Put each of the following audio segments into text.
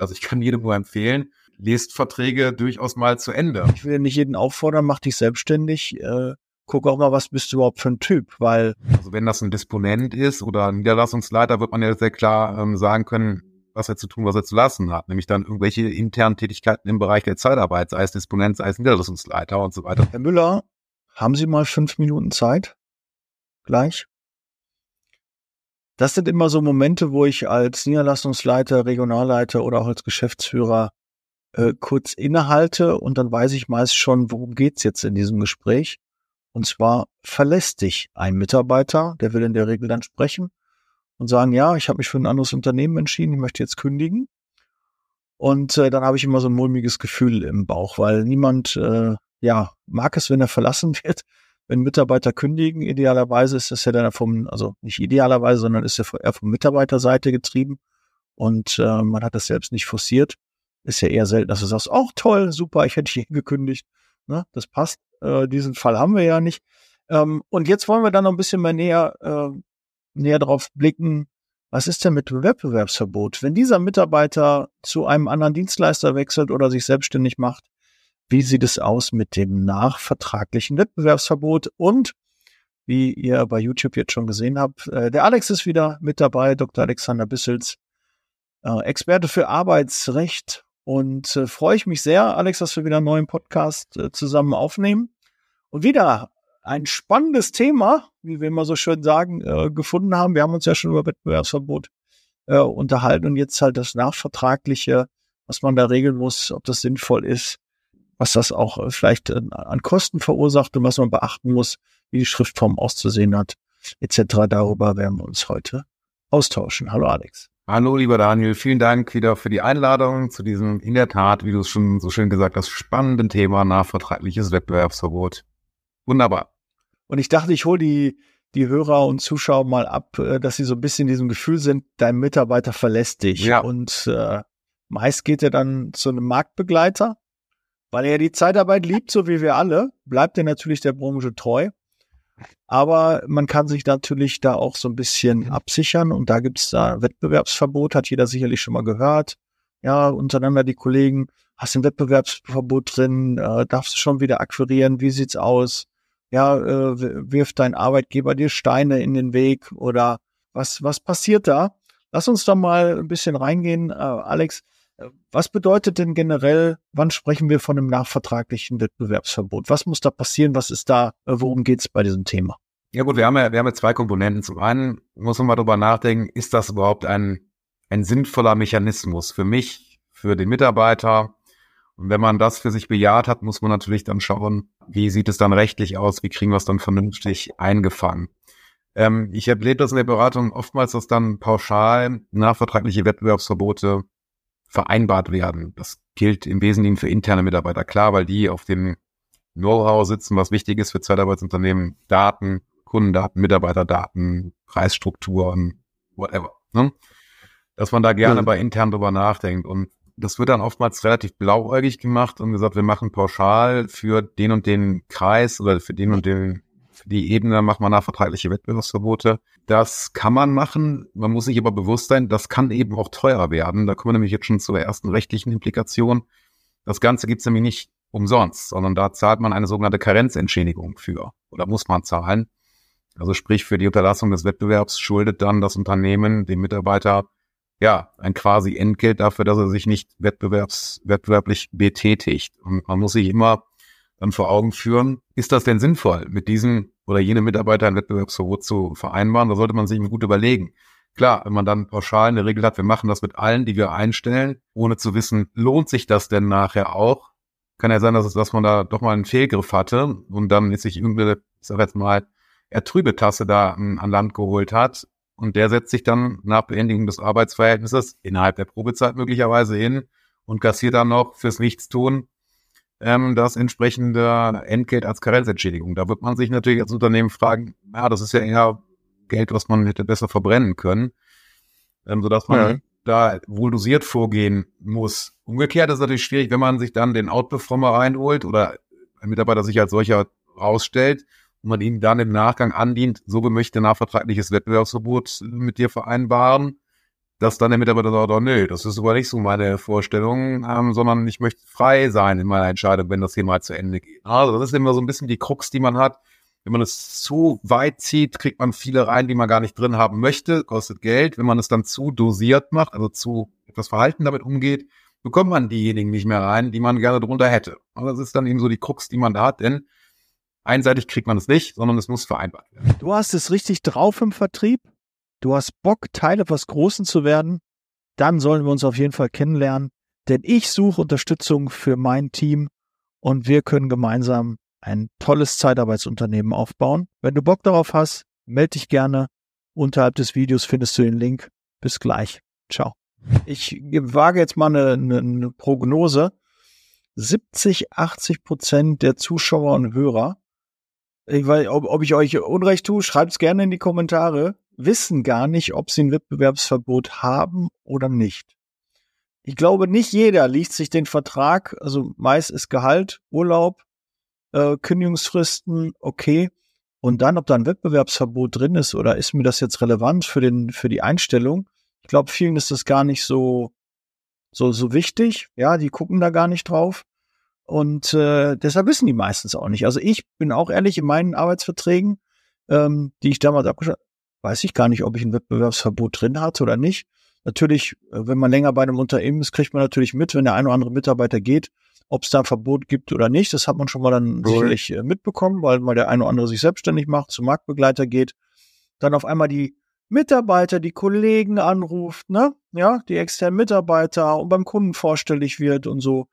Also ich kann jedem nur empfehlen, lest Verträge durchaus mal zu Ende. Ich will nicht jeden auffordern, mach dich selbstständig. Äh, guck auch mal, was bist du überhaupt für ein Typ, weil. Also wenn das ein Disponent ist oder ein Niederlassungsleiter, wird man ja sehr klar ähm, sagen können, was er zu tun, was er zu lassen hat. Nämlich dann irgendwelche internen Tätigkeiten im Bereich der Zeitarbeit, sei es Disponent, sei es Niederlassungsleiter und so weiter. Herr Müller, haben Sie mal fünf Minuten Zeit? Gleich? Das sind immer so Momente, wo ich als Niederlassungsleiter, Regionalleiter oder auch als Geschäftsführer äh, kurz innehalte und dann weiß ich meist schon, worum geht's jetzt in diesem Gespräch. Und zwar verlässt dich ein Mitarbeiter, der will in der Regel dann sprechen und sagen, ja, ich habe mich für ein anderes Unternehmen entschieden, ich möchte jetzt kündigen. Und äh, dann habe ich immer so ein mulmiges Gefühl im Bauch, weil niemand äh, ja mag es, wenn er verlassen wird. Wenn Mitarbeiter kündigen, idealerweise ist das ja dann vom, also nicht idealerweise, sondern ist ja eher vom Mitarbeiterseite getrieben und äh, man hat das selbst nicht forciert. Ist ja eher selten, dass du sagst, oh toll, super, ich hätte hier gekündigt. Ne, das passt. Äh, diesen Fall haben wir ja nicht. Ähm, und jetzt wollen wir dann noch ein bisschen mehr näher äh, näher drauf blicken, was ist denn mit Wettbewerbsverbot? Wenn dieser Mitarbeiter zu einem anderen Dienstleister wechselt oder sich selbstständig macht, wie sieht es aus mit dem nachvertraglichen Wettbewerbsverbot? Und wie ihr bei YouTube jetzt schon gesehen habt, äh, der Alex ist wieder mit dabei, Dr. Alexander Bissels, äh, Experte für Arbeitsrecht. Und äh, freue ich mich sehr, Alex, dass wir wieder einen neuen Podcast äh, zusammen aufnehmen. Und wieder ein spannendes Thema, wie wir immer so schön sagen, äh, gefunden haben. Wir haben uns ja schon über Wettbewerbsverbot äh, unterhalten und jetzt halt das Nachvertragliche, was man da regeln muss, ob das sinnvoll ist, was das auch äh, vielleicht äh, an Kosten verursacht und was man beachten muss, wie die Schriftform auszusehen hat, etc. Darüber werden wir uns heute austauschen. Hallo Alex. Hallo, lieber Daniel. Vielen Dank wieder für die Einladung zu diesem, in der Tat, wie du es schon so schön gesagt hast, spannenden Thema nachvertragliches Wettbewerbsverbot. Wunderbar. Und ich dachte, ich hole die, die Hörer und Zuschauer mal ab, äh, dass sie so ein bisschen in diesem Gefühl sind, dein Mitarbeiter verlässt dich. Ja. Und äh, meist geht er dann zu einem Marktbegleiter, weil er die Zeitarbeit liebt, so wie wir alle, bleibt er natürlich der Branche treu. Aber man kann sich natürlich da auch so ein bisschen absichern und da gibt's da Wettbewerbsverbot, hat jeder sicherlich schon mal gehört. Ja, untereinander die Kollegen, hast ein Wettbewerbsverbot drin, äh, darfst du schon wieder akquirieren, wie sieht's aus? Ja, äh, wirft dein Arbeitgeber dir Steine in den Weg oder was, was passiert da? Lass uns da mal ein bisschen reingehen, äh, Alex. Was bedeutet denn generell, wann sprechen wir von einem nachvertraglichen Wettbewerbsverbot? Was muss da passieren? Was ist da, äh, worum geht's bei diesem Thema? Ja gut, wir haben ja, wir haben ja zwei Komponenten. Zum einen muss man mal drüber nachdenken, ist das überhaupt ein, ein sinnvoller Mechanismus für mich, für den Mitarbeiter, und wenn man das für sich bejaht hat, muss man natürlich dann schauen, wie sieht es dann rechtlich aus, wie kriegen wir es dann vernünftig eingefangen. Ähm, ich erlebe das in der Beratung oftmals, dass dann pauschal nachvertragliche Wettbewerbsverbote vereinbart werden. Das gilt im Wesentlichen für interne Mitarbeiter, klar, weil die auf dem Know-how sitzen, was wichtig ist für Zeitarbeitsunternehmen, Daten, Kundendaten, Mitarbeiterdaten, Preisstrukturen, whatever. Ne? Dass man da gerne ja. bei intern drüber nachdenkt. Und das wird dann oftmals relativ blauäugig gemacht und gesagt, wir machen pauschal für den und den Kreis oder für den und den, die Ebene machen wir nachvertragliche Wettbewerbsverbote. Das kann man machen. Man muss sich aber bewusst sein, das kann eben auch teurer werden. Da kommen wir nämlich jetzt schon zur ersten rechtlichen Implikation. Das Ganze gibt's nämlich nicht umsonst, sondern da zahlt man eine sogenannte Karenzentschädigung für oder muss man zahlen. Also sprich, für die Unterlassung des Wettbewerbs schuldet dann das Unternehmen dem Mitarbeiter ja, ein quasi Entgelt dafür, dass er sich nicht wettbewerbs, wettbewerblich betätigt. Und man muss sich immer dann vor Augen führen, ist das denn sinnvoll, mit diesem oder jenem Mitarbeiter ein Wettbewerbsverbot zu vereinbaren? Da sollte man sich gut überlegen. Klar, wenn man dann pauschal eine Regel hat, wir machen das mit allen, die wir einstellen, ohne zu wissen, lohnt sich das denn nachher auch? Kann ja sein, dass, es, dass man da doch mal einen Fehlgriff hatte und dann ist sich irgendeine, ich sag jetzt mal, ertrübe Tasse da an Land geholt hat und der setzt sich dann nach Beendigung des Arbeitsverhältnisses innerhalb der Probezeit möglicherweise hin und kassiert dann noch fürs Nichtstun ähm, das entsprechende Entgelt als Karenzentschädigung. Da wird man sich natürlich als Unternehmen fragen, ja, das ist ja eher Geld, was man hätte besser verbrennen können, ähm, sodass man ja. da wohl dosiert vorgehen muss. Umgekehrt ist es natürlich schwierig, wenn man sich dann den Outperformer reinholt oder ein Mitarbeiter sich als solcher rausstellt und man ihnen dann im Nachgang andient, so möchte nachvertragliches Wettbewerbsverbot mit dir vereinbaren, dass dann der Mitarbeiter sagt, oh, nö, das ist aber nicht so meine Vorstellung, ähm, sondern ich möchte frei sein in meiner Entscheidung, wenn das hier mal zu Ende geht. Also das ist immer so ein bisschen die Krux, die man hat. Wenn man es zu weit zieht, kriegt man viele rein, die man gar nicht drin haben möchte, kostet Geld. Wenn man es dann zu dosiert macht, also zu etwas Verhalten damit umgeht, bekommt man diejenigen nicht mehr rein, die man gerne drunter hätte. Und das ist dann eben so die Krux, die man da hat, denn einseitig kriegt man es nicht, sondern es muss vereinbart werden. Du hast es richtig drauf im Vertrieb. Du hast Bock, Teil etwas Großen zu werden. Dann sollen wir uns auf jeden Fall kennenlernen, denn ich suche Unterstützung für mein Team und wir können gemeinsam ein tolles Zeitarbeitsunternehmen aufbauen. Wenn du Bock darauf hast, melde dich gerne. Unterhalb des Videos findest du den Link. Bis gleich. Ciao. Ich wage jetzt mal eine, eine Prognose. 70, 80 Prozent der Zuschauer und Hörer, ich weiß, ob, ob ich euch Unrecht tue, schreibt es gerne in die Kommentare, wissen gar nicht, ob sie ein Wettbewerbsverbot haben oder nicht. Ich glaube, nicht jeder liest sich den Vertrag, also meist ist Gehalt, Urlaub, äh, Kündigungsfristen, okay. Und dann, ob da ein Wettbewerbsverbot drin ist oder ist mir das jetzt relevant für den, für die Einstellung? Ich glaube, vielen ist das gar nicht so, so, so wichtig. Ja, die gucken da gar nicht drauf. Und äh, deshalb wissen die meistens auch nicht. Also ich bin auch ehrlich, in meinen Arbeitsverträgen, ähm, die ich damals abgeschlossen weiß ich gar nicht, ob ich ein Wettbewerbsverbot drin hatte oder nicht. Natürlich, äh, wenn man länger bei einem Unternehmen ist, kriegt man natürlich mit, wenn der ein oder andere Mitarbeiter geht, ob es da ein Verbot gibt oder nicht. Das hat man schon mal dann cool. sicherlich äh, mitbekommen, weil mal der eine oder andere sich selbstständig macht, zum Marktbegleiter geht, dann auf einmal die Mitarbeiter, die Kollegen anruft, ne? Ja, die externen Mitarbeiter und beim Kunden vorstellig wird und so.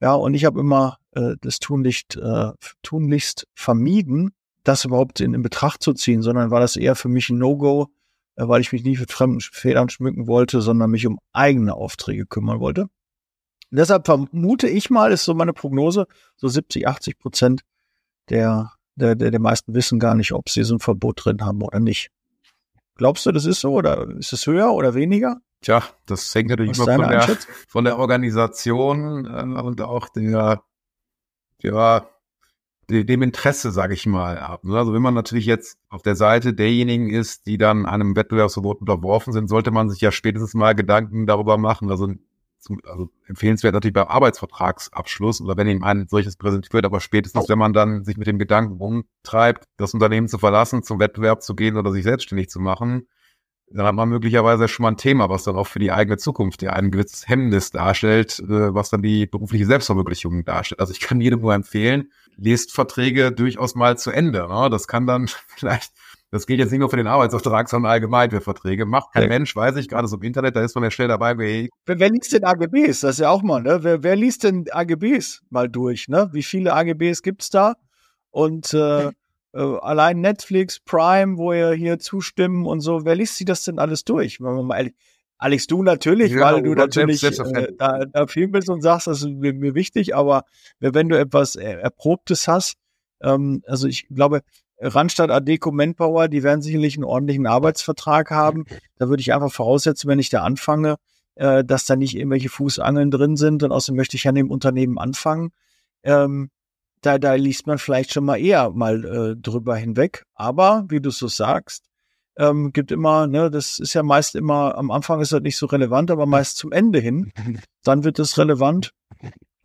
Ja, und ich habe immer äh, das tunlichst, äh, tunlichst vermieden, das überhaupt in, in Betracht zu ziehen, sondern war das eher für mich ein No-Go, äh, weil ich mich nicht mit fremden Federn schmücken wollte, sondern mich um eigene Aufträge kümmern wollte. Und deshalb vermute ich mal, ist so meine Prognose, so 70, 80 Prozent der, der, der, der meisten wissen gar nicht, ob sie so ein Verbot drin haben oder nicht. Glaubst du, das ist so oder ist es höher oder weniger? Tja, das hängt natürlich immer von der, von der Organisation äh, und auch der, ja, dem Interesse, sage ich mal, ab. Also wenn man natürlich jetzt auf der Seite derjenigen ist, die dann einem Wettbewerbsverbot unterworfen sind, sollte man sich ja spätestens mal Gedanken darüber machen. Also, zum, also empfehlenswert natürlich beim Arbeitsvertragsabschluss oder wenn ihm ein solches präsentiert wird, aber spätestens, wenn man dann sich mit dem Gedanken umtreibt, das Unternehmen zu verlassen, zum Wettbewerb zu gehen oder sich selbstständig zu machen, dann hat man möglicherweise schon mal ein Thema, was dann auch für die eigene Zukunft ja ein gewisses Hemmnis darstellt, äh, was dann die berufliche Selbstverwirklichung darstellt. Also ich kann jedem nur empfehlen, lest Verträge durchaus mal zu Ende. Ne? Das kann dann vielleicht, das gilt jetzt nicht nur für den Arbeitsvertrag, sondern allgemein für Verträge. Macht kein ja. Mensch, weiß ich, gerade so im Internet, da ist man ja schnell dabei. Wer, wer liest denn AGBs? Das ist ja auch mal, ne? Wer, wer liest denn AGBs mal durch, ne? Wie viele AGBs gibt's da? Und äh, äh, allein Netflix, Prime, wo ihr hier zustimmen und so, wer liest sich das denn alles durch? Wenn man mal ehrlich, Alex, du natürlich, ja, weil du natürlich äh, da, da viel bist und sagst, das ist mir, mir wichtig, aber wenn du etwas Erprobtes hast, ähm, also ich glaube, Randstadt Adeco Manpower, die werden sicherlich einen ordentlichen Arbeitsvertrag haben. Da würde ich einfach voraussetzen, wenn ich da anfange, äh, dass da nicht irgendwelche Fußangeln drin sind und außerdem möchte ich ja in dem Unternehmen anfangen. Ähm, da, da liest man vielleicht schon mal eher mal äh, drüber hinweg. Aber wie du so sagst, ähm, gibt immer, ne, das ist ja meist immer, am Anfang ist das nicht so relevant, aber meist zum Ende hin, dann wird es relevant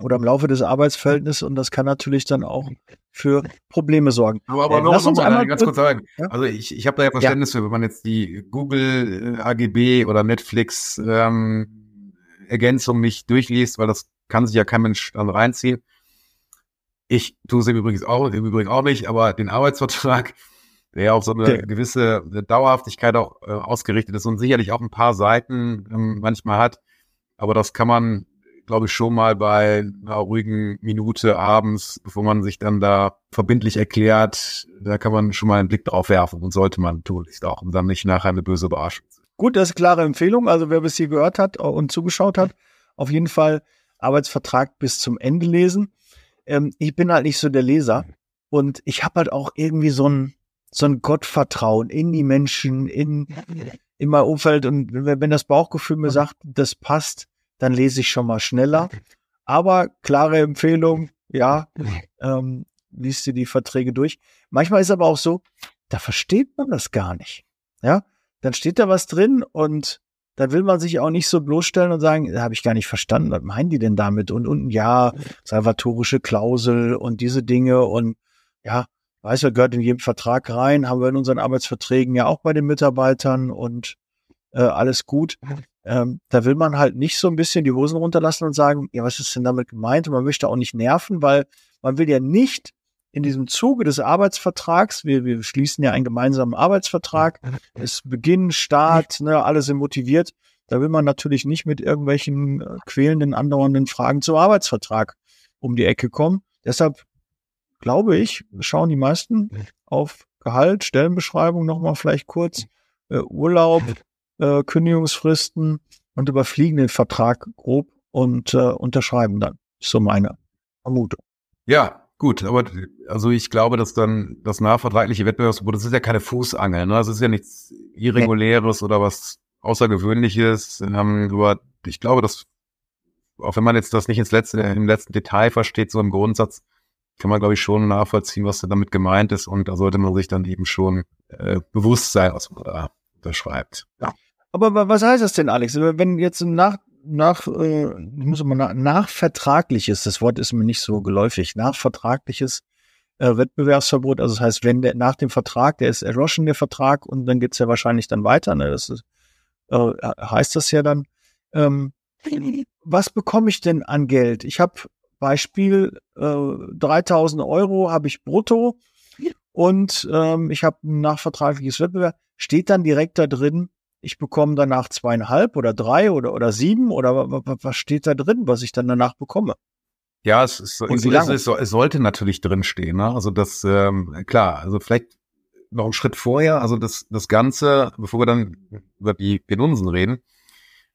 oder im Laufe des Arbeitsverhältnisses und das kann natürlich dann auch für Probleme sorgen. Aber, aber äh, noch, noch mal ganz kurz sagen. Ja? Also ich, ich habe da ja Verständnis ja. für, wenn man jetzt die Google äh, AGB oder Netflix ähm, Ergänzung nicht durchliest, weil das kann sich ja kein Mensch dann reinziehen. Ich tue es im Übrigen auch, im Übrigen auch nicht, aber den Arbeitsvertrag, der ja auf so eine okay. gewisse Dauerhaftigkeit auch äh, ausgerichtet ist und sicherlich auch ein paar Seiten ähm, manchmal hat. Aber das kann man, glaube ich, schon mal bei einer ruhigen Minute abends, bevor man sich dann da verbindlich erklärt, da kann man schon mal einen Blick drauf werfen und sollte man tun, ist auch, um dann nicht nachher eine böse Überraschung zu Gut, das ist klare Empfehlung. Also wer bis hier gehört hat und zugeschaut hat, auf jeden Fall Arbeitsvertrag bis zum Ende lesen ähm, ich bin halt nicht so der Leser und ich habe halt auch irgendwie so ein so ein Gottvertrauen in die Menschen, in in mein Umfeld und wenn, das Bauchgefühl mir sagt, das passt, dann lese ich schon mal schneller. Aber klare Empfehlung, ja, ähm, liest dir die Verträge durch. Manchmal ist aber auch so, da versteht man das gar nicht. Ja, dann steht da was drin und da will man sich auch nicht so bloßstellen und sagen, da habe ich gar nicht verstanden, was meinen die denn damit? Und, und ja, salvatorische Klausel und diese Dinge und ja, weiß ja, gehört in jedem Vertrag rein, haben wir in unseren Arbeitsverträgen ja auch bei den Mitarbeitern und äh, alles gut. Ähm, da will man halt nicht so ein bisschen die Hosen runterlassen und sagen, ja, was ist denn damit gemeint? Und man möchte auch nicht nerven, weil man will ja nicht in diesem Zuge des Arbeitsvertrags, wir, wir schließen ja einen gemeinsamen Arbeitsvertrag, es Beginn, Start, ne, alle sind motiviert. Da will man natürlich nicht mit irgendwelchen äh, quälenden, andauernden Fragen zum Arbeitsvertrag um die Ecke kommen. Deshalb glaube ich, schauen die meisten auf Gehalt, Stellenbeschreibung nochmal vielleicht kurz, äh, Urlaub, äh, Kündigungsfristen und überfliegen den Vertrag grob und äh, unterschreiben dann. So meine Vermutung. Ja, gut, aber also ich glaube, dass dann das nachvertragliche Wettbewerbsverbot, das ist ja keine Fußangel, ne? Das ist ja nichts Irreguläres oder was Außergewöhnliches. Ähm, ich glaube, dass, auch wenn man jetzt das nicht ins letzte, im letzten Detail versteht, so im Grundsatz, kann man, glaube ich, schon nachvollziehen, was da damit gemeint ist. Und da sollte man sich dann eben schon äh, bewusst sein, was man da unterschreibt. Ja. Aber was heißt das denn, Alex? Wenn jetzt nach, nach, äh, ich muss mal nach, nachvertragliches, das Wort ist mir nicht so geläufig, nachvertragliches äh, Wettbewerbsverbot, also das heißt, wenn der nach dem Vertrag, der ist erloschen, der Vertrag, und dann geht's ja wahrscheinlich dann weiter, ne? Das ist, äh, heißt das ja dann. Ähm, was bekomme ich denn an Geld? Ich habe Beispiel äh, 3000 Euro habe ich brutto und ähm, ich habe ein nachvertragliches Wettbewerb. Steht dann direkt da drin, ich bekomme danach zweieinhalb oder drei oder, oder sieben oder was steht da drin, was ich dann danach bekomme? Ja, es, ist, es, es, es sollte natürlich drinstehen. Ne? Also das, ähm, klar, also vielleicht noch einen Schritt vorher, also das, das Ganze, bevor wir dann über die Penunsen reden,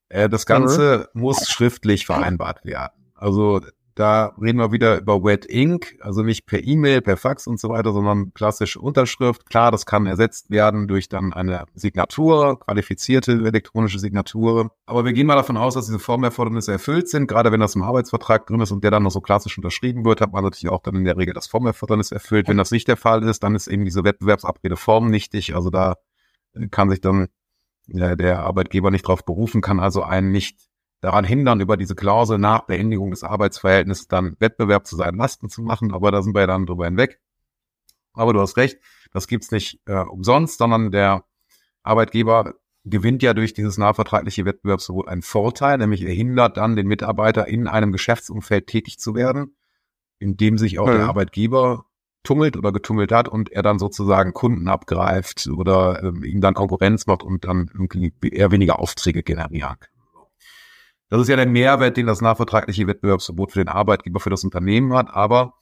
äh, das Ganze mhm. muss schriftlich vereinbart werden. Also da reden wir wieder über Wet Ink, also nicht per E-Mail, per Fax und so weiter, sondern klassische Unterschrift. Klar, das kann ersetzt werden durch dann eine Signatur, qualifizierte elektronische Signatur. Aber wir gehen mal davon aus, dass diese Formerfordernisse erfüllt sind. Gerade wenn das im Arbeitsvertrag drin ist und der dann noch so klassisch unterschrieben wird, hat man natürlich auch dann in der Regel das Formerfordernis erfüllt. Wenn das nicht der Fall ist, dann ist eben diese Wettbewerbsabrede formnichtig. Also da kann sich dann der Arbeitgeber nicht darauf berufen, kann also einen nicht daran hindern, über diese Klausel nach Beendigung des Arbeitsverhältnisses dann Wettbewerb zu seinen Lasten zu machen, aber da sind wir dann drüber hinweg. Aber du hast recht, das gibt's nicht äh, umsonst, sondern der Arbeitgeber gewinnt ja durch dieses nachvertragliche Wettbewerbsverbot einen Vorteil, nämlich er hindert dann den Mitarbeiter in einem Geschäftsumfeld tätig zu werden, in dem sich auch ja. der Arbeitgeber tummelt oder getummelt hat und er dann sozusagen Kunden abgreift oder ähm, ihm dann Konkurrenz macht und dann irgendwie eher weniger Aufträge generieren kann. Das ist ja der Mehrwert, den das nachvertragliche Wettbewerbsverbot für den Arbeitgeber, für das Unternehmen hat. Aber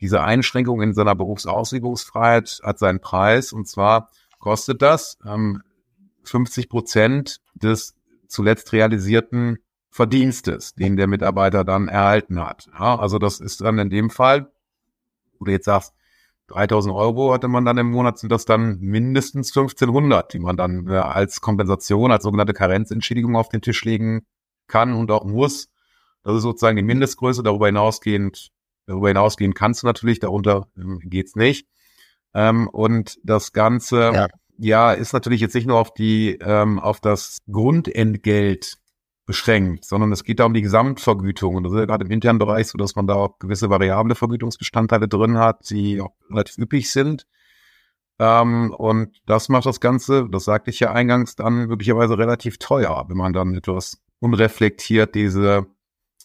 diese Einschränkung in seiner Berufsausübungsfreiheit hat seinen Preis. Und zwar kostet das ähm, 50 Prozent des zuletzt realisierten Verdienstes, den der Mitarbeiter dann erhalten hat. Ja, also das ist dann in dem Fall, wo du jetzt sagst, 3000 Euro hatte man dann im Monat, sind das dann mindestens 1500, die man dann äh, als Kompensation, als sogenannte Karenzentschädigung auf den Tisch legen kann und auch muss. Das ist sozusagen die Mindestgröße. Darüber hinausgehend, darüber hinausgehend kannst du natürlich, darunter ähm, geht's nicht. Ähm, und das Ganze, ja. ja. ist natürlich jetzt nicht nur auf die, ähm, auf das Grundentgelt beschränkt, sondern es geht da um die Gesamtvergütung. Und das ist ja gerade im internen Bereich so, dass man da auch gewisse variable Vergütungsbestandteile drin hat, die auch relativ üppig sind. Ähm, und das macht das Ganze, das sagte ich ja eingangs, dann möglicherweise relativ teuer, wenn man dann etwas unreflektiert diese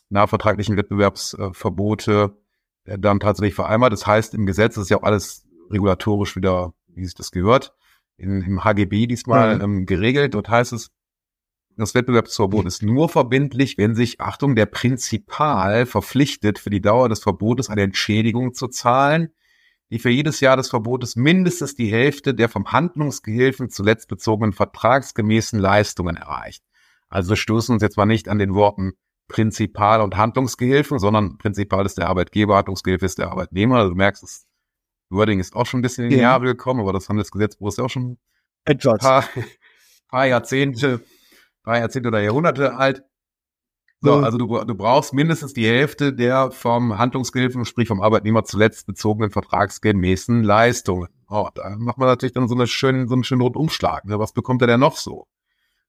nachvertraglichen Wettbewerbsverbote äh, dann tatsächlich vereinbart. Das heißt, im Gesetz ist ja auch alles regulatorisch wieder, wie sich das gehört, in, im HGB diesmal mhm. ähm, geregelt. Dort heißt es, das Wettbewerbsverbot ist nur verbindlich, wenn sich, Achtung, der Prinzipal verpflichtet, für die Dauer des Verbotes eine Entschädigung zu zahlen, die für jedes Jahr des Verbotes mindestens die Hälfte der vom Handlungsgehilfen zuletzt bezogenen vertragsgemäßen Leistungen erreicht. Also wir stoßen uns jetzt mal nicht an den Worten Prinzipal und Handlungsgehilfen, sondern Prinzipal ist der Arbeitgeber, Handlungsgehilfe ist der Arbeitnehmer. Also du merkst, das Wording ist auch schon ein bisschen in die Jahre gekommen, aber das Handelsgesetzbuch ist ja auch schon Etwas. ein paar, paar Jahrzehnte, paar Jahrzehnte oder Jahrhunderte alt. So, also du, du brauchst mindestens die Hälfte der vom Handlungsgehilfen, sprich vom Arbeitnehmer zuletzt bezogenen vertragsgemäßen Leistungen. Oh, da macht man natürlich dann so, eine schöne, so einen schönen Rundumschlag. Ne? Was bekommt er denn noch so?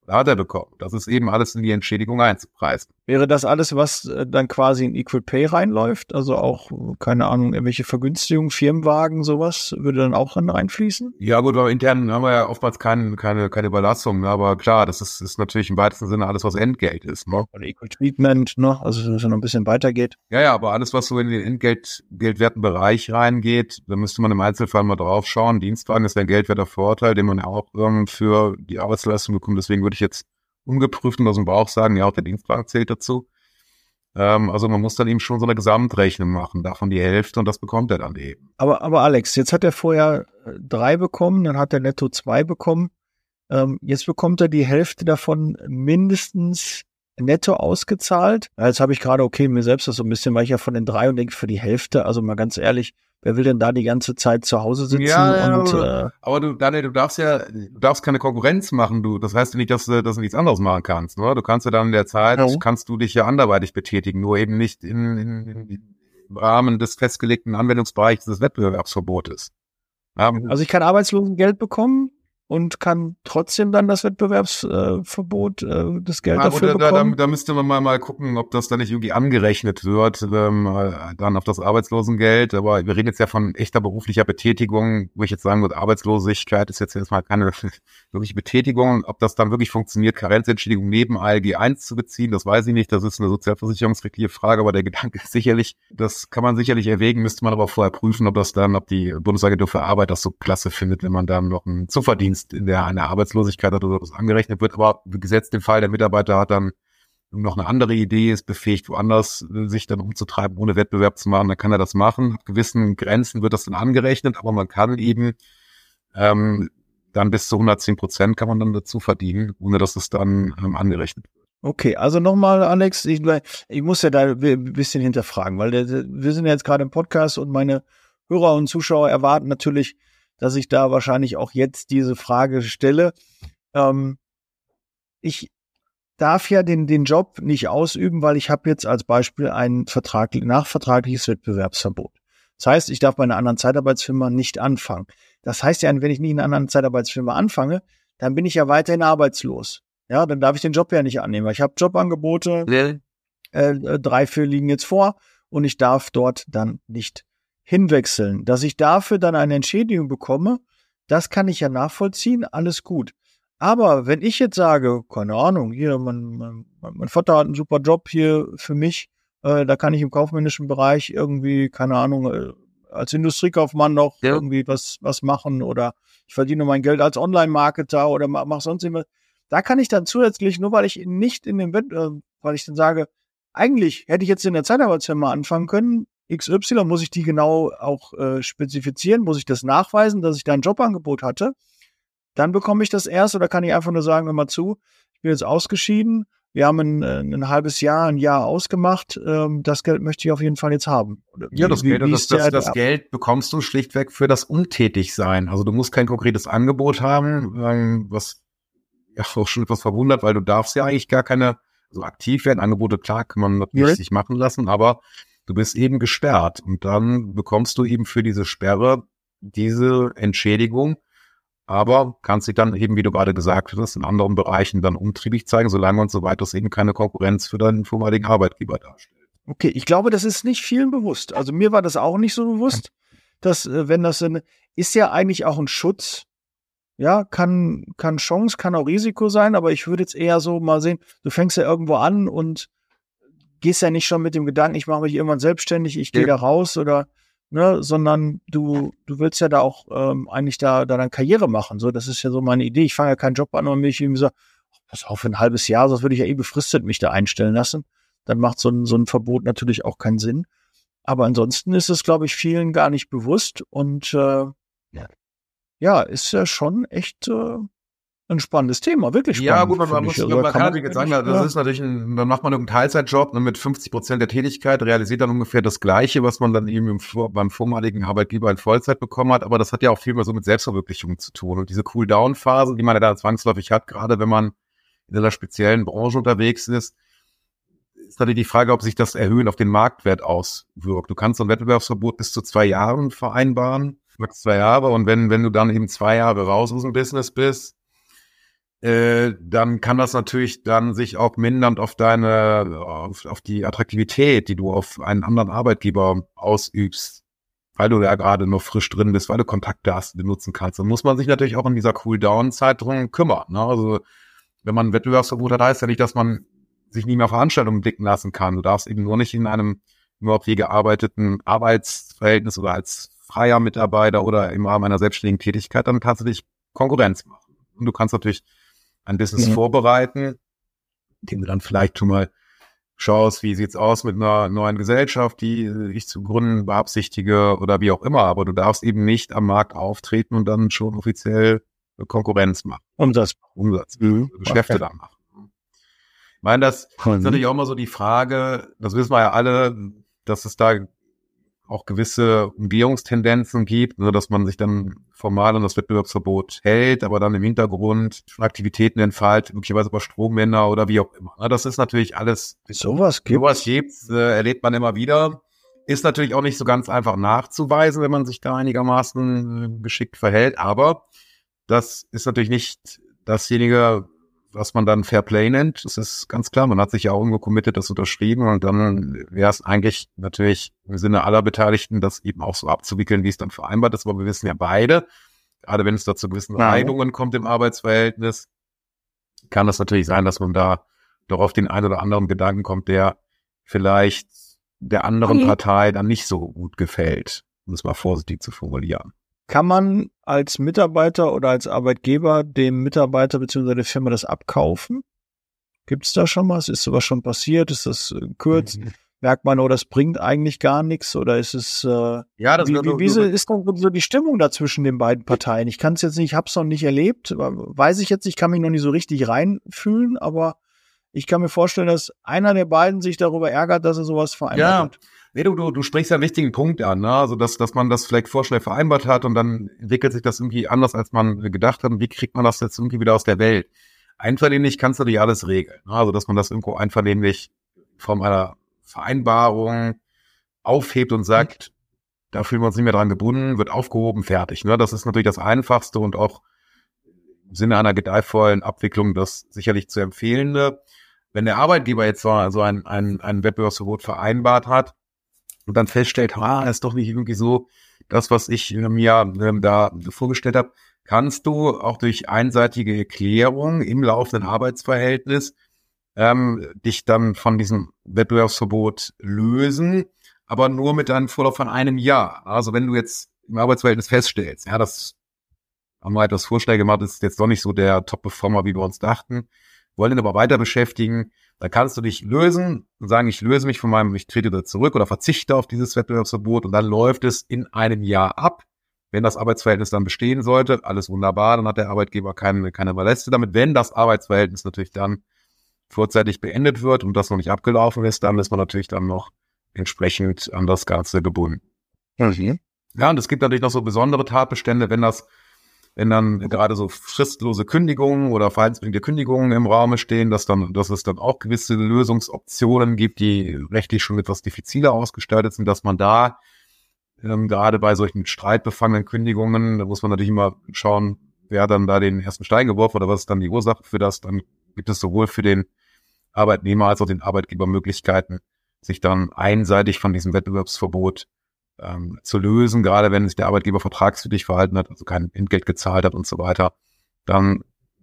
Hat er bekommen. Das ist eben alles in die Entschädigung einzupreisen. Wäre das alles, was äh, dann quasi in Equal Pay reinläuft? Also auch, keine Ahnung, irgendwelche Vergünstigungen, Firmenwagen, sowas, würde dann auch dann reinfließen? Ja gut, aber intern haben wir ja oftmals keine, keine, keine Überlassung. Ne? Aber klar, das ist, ist natürlich im weitesten Sinne alles, was Entgelt ist. Ne? Oder Equal Treatment, ne? also dass es noch ein bisschen weitergeht. Ja, ja, aber alles, was so in den entgeltwerten Bereich reingeht, da müsste man im Einzelfall mal drauf schauen. Dienstwagen ist ein geldwerter Vorteil, den man ja auch ähm, für die Arbeitsleistung bekommt. Deswegen würde ich jetzt ungeprüft und aus dem Bauch sagen, ja, auch der Dienstwagen zählt dazu. Ähm, also man muss dann eben schon so eine Gesamtrechnung machen, davon die Hälfte und das bekommt er dann eben. Aber, aber Alex, jetzt hat er vorher äh, drei bekommen, dann hat er netto zwei bekommen. Ähm, jetzt bekommt er die Hälfte davon mindestens netto ausgezahlt. Jetzt habe ich gerade, okay, mir selbst das so ein bisschen, weil ich ja von den drei und denke für die Hälfte, also mal ganz ehrlich, wer will denn da die ganze Zeit zu Hause sitzen? Ja, und, äh, aber du, Daniel, du darfst ja, du darfst keine Konkurrenz machen. Du, das heißt ja nicht, dass, dass du nichts anderes machen kannst. Ne? Du kannst ja dann in der Zeit, ja. kannst du dich ja anderweitig betätigen, nur eben nicht in, in, in, im Rahmen des festgelegten Anwendungsbereichs des Wettbewerbsverbotes. Ja. Also ich kann Arbeitslosengeld bekommen, und kann trotzdem dann das Wettbewerbsverbot, äh, äh, das Geld ja, dafür da, bekommen. Da, da, müsste man mal, mal gucken, ob das dann nicht irgendwie angerechnet wird, ähm, äh, dann auf das Arbeitslosengeld. Aber wir reden jetzt ja von echter beruflicher Betätigung, wo ich jetzt sagen würde, Arbeitslosigkeit ist jetzt erstmal keine wirkliche Betätigung. Ob das dann wirklich funktioniert, Karenzentschädigung neben ALG 1 zu beziehen, das weiß ich nicht. Das ist eine sozialversicherungsrechtliche Frage, aber der Gedanke ist sicherlich, das kann man sicherlich erwägen, müsste man aber vorher prüfen, ob das dann, ob die Bundesagentur für Arbeit das so klasse findet, wenn man dann noch einen Zuverdienst Verdienst in der eine Arbeitslosigkeit oder was angerechnet wird. Aber gesetzt den Fall, der Mitarbeiter hat dann noch eine andere Idee, ist befähigt, woanders äh, sich dann umzutreiben, ohne Wettbewerb zu machen, dann kann er das machen. Ab gewissen Grenzen wird das dann angerechnet, aber man kann eben ähm, dann bis zu 110 Prozent kann man dann dazu verdienen, ohne dass es dann ähm, angerechnet wird. Okay, also nochmal, Alex, ich, ich muss ja da ein bisschen hinterfragen, weil wir sind ja jetzt gerade im Podcast und meine Hörer und Zuschauer erwarten natürlich, dass ich da wahrscheinlich auch jetzt diese Frage stelle. Ähm, ich darf ja den, den Job nicht ausüben, weil ich habe jetzt als Beispiel ein Vertrag, nachvertragliches Wettbewerbsverbot. Das heißt, ich darf bei einer anderen Zeitarbeitsfirma nicht anfangen. Das heißt ja, wenn ich nie in einer anderen Zeitarbeitsfirma anfange, dann bin ich ja weiterhin arbeitslos. Ja, dann darf ich den Job ja nicht annehmen. Ich habe Jobangebote, ja. äh, drei, vier liegen jetzt vor und ich darf dort dann nicht hinwechseln. Dass ich dafür dann eine Entschädigung bekomme, das kann ich ja nachvollziehen, alles gut. Aber wenn ich jetzt sage, keine Ahnung, hier, mein, mein, mein Vater hat einen super Job hier für mich, äh, da kann ich im kaufmännischen Bereich irgendwie, keine Ahnung, äh, als Industriekaufmann noch ja. irgendwie was, was machen oder ich verdiene mein Geld als Online-Marketer oder mach, mach sonst immer. Da kann ich dann zusätzlich, nur weil ich nicht in dem Wett, äh, weil ich dann sage, eigentlich hätte ich jetzt in der Zeitarbeitsfirma anfangen können, XY, muss ich die genau auch äh, spezifizieren? Muss ich das nachweisen, dass ich da ein Jobangebot hatte? Dann bekomme ich das erst oder kann ich einfach nur sagen, hör mal zu, ich bin jetzt ausgeschieden, wir haben ein, äh, ein halbes Jahr, ein Jahr ausgemacht, ähm, das Geld möchte ich auf jeden Fall jetzt haben. Wie, ja, das, wie, Geld, wie das, das, das Geld bekommst du schlichtweg für das Untätigsein. Also du musst kein konkretes Angebot haben, was ja auch schon etwas verwundert, weil du darfst ja eigentlich gar keine so also aktiv werden. Angebote, klar, kann man natürlich ja. sich machen lassen, aber Du bist eben gesperrt und dann bekommst du eben für diese Sperre diese Entschädigung, aber kannst dich dann eben, wie du gerade gesagt hast, in anderen Bereichen dann umtriebig zeigen, solange und so weiter es eben keine Konkurrenz für deinen vormaligen Arbeitgeber darstellt. Okay, ich glaube, das ist nicht vielen bewusst. Also mir war das auch nicht so bewusst, dass äh, wenn das eine, ist ja eigentlich auch ein Schutz. Ja, kann, kann Chance, kann auch Risiko sein, aber ich würde jetzt eher so mal sehen, du fängst ja irgendwo an und gehst ja nicht schon mit dem Gedanken, ich mache mich irgendwann selbstständig, ich gehe ja. da raus oder ne, sondern du du willst ja da auch ähm, eigentlich da da dann Karriere machen. So, das ist ja so meine Idee. Ich fange ja keinen Job an und mich irgendwie so, pass auf, für ein halbes Jahr, sonst würde ich ja eh befristet mich da einstellen lassen. Dann macht so ein so ein Verbot natürlich auch keinen Sinn. Aber ansonsten ist es, glaube ich, vielen gar nicht bewusst und äh, ja. ja, ist ja schon echt äh, ein spannendes Thema, wirklich spannend. Ja, gut, man, man muss, also, man kann, kann sagen, das ja. ist natürlich ein, dann macht man einen Teilzeitjob ne, mit 50 Prozent der Tätigkeit, realisiert dann ungefähr das Gleiche, was man dann eben im, beim vormaligen Arbeitgeber in Vollzeit bekommen hat, aber das hat ja auch viel mehr so mit Selbstverwirklichung zu tun und diese Cool-Down-Phase, die man ja da zwangsläufig hat, gerade wenn man in einer speziellen Branche unterwegs ist, ist natürlich die Frage, ob sich das Erhöhen auf den Marktwert auswirkt. Du kannst so ein Wettbewerbsverbot bis zu zwei Jahren vereinbaren, max zwei Jahre und wenn, wenn du dann eben zwei Jahre raus aus dem Business bist, äh, dann kann das natürlich dann sich auch mindernd auf deine, auf, auf die Attraktivität, die du auf einen anderen Arbeitgeber ausübst, weil du ja gerade noch frisch drin bist, weil du Kontakte hast, die du nutzen kannst. Dann muss man sich natürlich auch in dieser Cool-Down-Zeit drum kümmern. Ne? Also wenn man Wettbewerbsverbot hat, heißt ja nicht, dass man sich nie mehr Veranstaltungen blicken lassen kann. Du darfst eben nur nicht in einem auf je gearbeiteten Arbeitsverhältnis oder als freier Mitarbeiter oder im Rahmen einer selbstständigen Tätigkeit dann tatsächlich Konkurrenz machen. Und du kannst natürlich ein Business mhm. vorbereiten, indem du dann vielleicht schon mal schaust, wie sieht's aus mit einer neuen Gesellschaft, die ich zu gründen beabsichtige oder wie auch immer. Aber du darfst eben nicht am Markt auftreten und dann schon offiziell Konkurrenz machen. Umsatz. Umsatz. Mhm. Geschäfte okay. dann machen. Ich meine, das ist natürlich auch immer so die Frage, das wissen wir ja alle, dass es da auch gewisse Umgehungstendenzen gibt, ne, dass man sich dann formal an das Wettbewerbsverbot hält, aber dann im Hintergrund schon Aktivitäten entfaltet, möglicherweise über Strommänner oder wie auch immer. Ne, das ist natürlich alles. Sowas gibt Sowas gibt, äh, erlebt man immer wieder. Ist natürlich auch nicht so ganz einfach nachzuweisen, wenn man sich da einigermaßen äh, geschickt verhält, aber das ist natürlich nicht dasjenige, was man dann Fair Play nennt. Das ist ganz klar. Man hat sich ja auch irgendwo committed, das unterschrieben und dann wäre es eigentlich natürlich im Sinne aller Beteiligten, das eben auch so abzuwickeln, wie es dann vereinbart ist. Aber wir wissen ja beide, gerade wenn es da zu gewissen Reibungen kommt im Arbeitsverhältnis, kann das natürlich sein, dass man da doch auf den einen oder anderen Gedanken kommt, der vielleicht der anderen okay. Partei dann nicht so gut gefällt, um es mal vorsichtig zu formulieren. Kann man als Mitarbeiter oder als Arbeitgeber dem Mitarbeiter bzw. der Firma das abkaufen? Gibt es da schon was? Ist sowas schon passiert? Ist das äh, kurz? Mhm. Merkt man, oh, das bringt eigentlich gar nichts? Oder ist es äh, ja, das wie, wie, wie so, ist dann so die Stimmung da zwischen den beiden Parteien? Ich kann es jetzt nicht, ich habe es noch nicht erlebt, weiß ich jetzt, ich kann mich noch nicht so richtig reinfühlen, aber ich kann mir vorstellen, dass einer der beiden sich darüber ärgert, dass er sowas vereinbart ja. hat. Nee, du, du, du sprichst ja einen wichtigen Punkt an, ne? Also dass, dass man das vielleicht vorschnell vereinbart hat und dann entwickelt sich das irgendwie anders, als man gedacht hat. Und wie kriegt man das jetzt irgendwie wieder aus der Welt? Einvernehmlich kannst du nicht alles regeln. Ne? Also dass man das irgendwo einvernehmlich in Form einer Vereinbarung aufhebt und sagt, da fühlen wir uns nicht mehr dran gebunden, wird aufgehoben, fertig. Ne? Das ist natürlich das Einfachste und auch im Sinne einer gedeihvollen Abwicklung das sicherlich zu empfehlende. Wenn der Arbeitgeber jetzt so also ein, ein, ein Wettbewerbsverbot vereinbart hat, und dann feststellt, ah, ist doch nicht irgendwie so das, was ich mir ähm, da vorgestellt habe, kannst du auch durch einseitige Erklärung im laufenden Arbeitsverhältnis ähm, dich dann von diesem Wettbewerbsverbot lösen, aber nur mit einem Vorlauf von einem Jahr. Also wenn du jetzt im Arbeitsverhältnis feststellst, ja, das haben wir etwas Vorschläge gemacht, ist jetzt doch nicht so der Top-Performer, wie wir uns dachten, wollen ihn aber weiter beschäftigen, dann kannst du dich lösen und sagen, ich löse mich von meinem, ich trete da zurück oder verzichte auf dieses Wettbewerbsverbot und dann läuft es in einem Jahr ab. Wenn das Arbeitsverhältnis dann bestehen sollte, alles wunderbar, dann hat der Arbeitgeber keine, keine Verläste damit. Wenn das Arbeitsverhältnis natürlich dann vorzeitig beendet wird und das noch nicht abgelaufen ist, dann ist man natürlich dann noch entsprechend an das Ganze gebunden. Mhm. Ja, und es gibt natürlich noch so besondere Tatbestände, wenn das wenn dann gerade so fristlose Kündigungen oder verhaltensbedingte Kündigungen im Raum stehen, dass dann, dass es dann auch gewisse Lösungsoptionen gibt, die rechtlich schon etwas diffiziler ausgestaltet sind, dass man da ähm, gerade bei solchen streitbefangenen Kündigungen, da muss man natürlich immer schauen, wer dann da den ersten Stein geworfen oder was ist dann die Ursache für das, dann gibt es sowohl für den Arbeitnehmer als auch den Arbeitgeber Möglichkeiten, sich dann einseitig von diesem Wettbewerbsverbot ähm, zu lösen, gerade wenn sich der Arbeitgeber vertragswidrig verhalten hat, also kein Entgelt gezahlt hat und so weiter, dann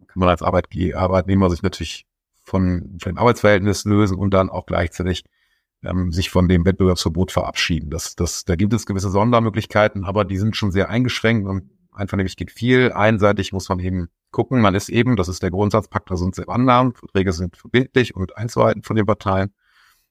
kann man als Arbeitge Arbeitnehmer sich natürlich von, von dem Arbeitsverhältnis lösen und dann auch gleichzeitig ähm, sich von dem Wettbewerbsverbot verabschieden. Das, das, da gibt es gewisse Sondermöglichkeiten, aber die sind schon sehr eingeschränkt und einfach nämlich geht viel. Einseitig muss man eben gucken. Man ist eben, das ist der Grundsatz, Pacta sind sehr Annahmen, Verträge sind verbindlich und einzuhalten von den Parteien,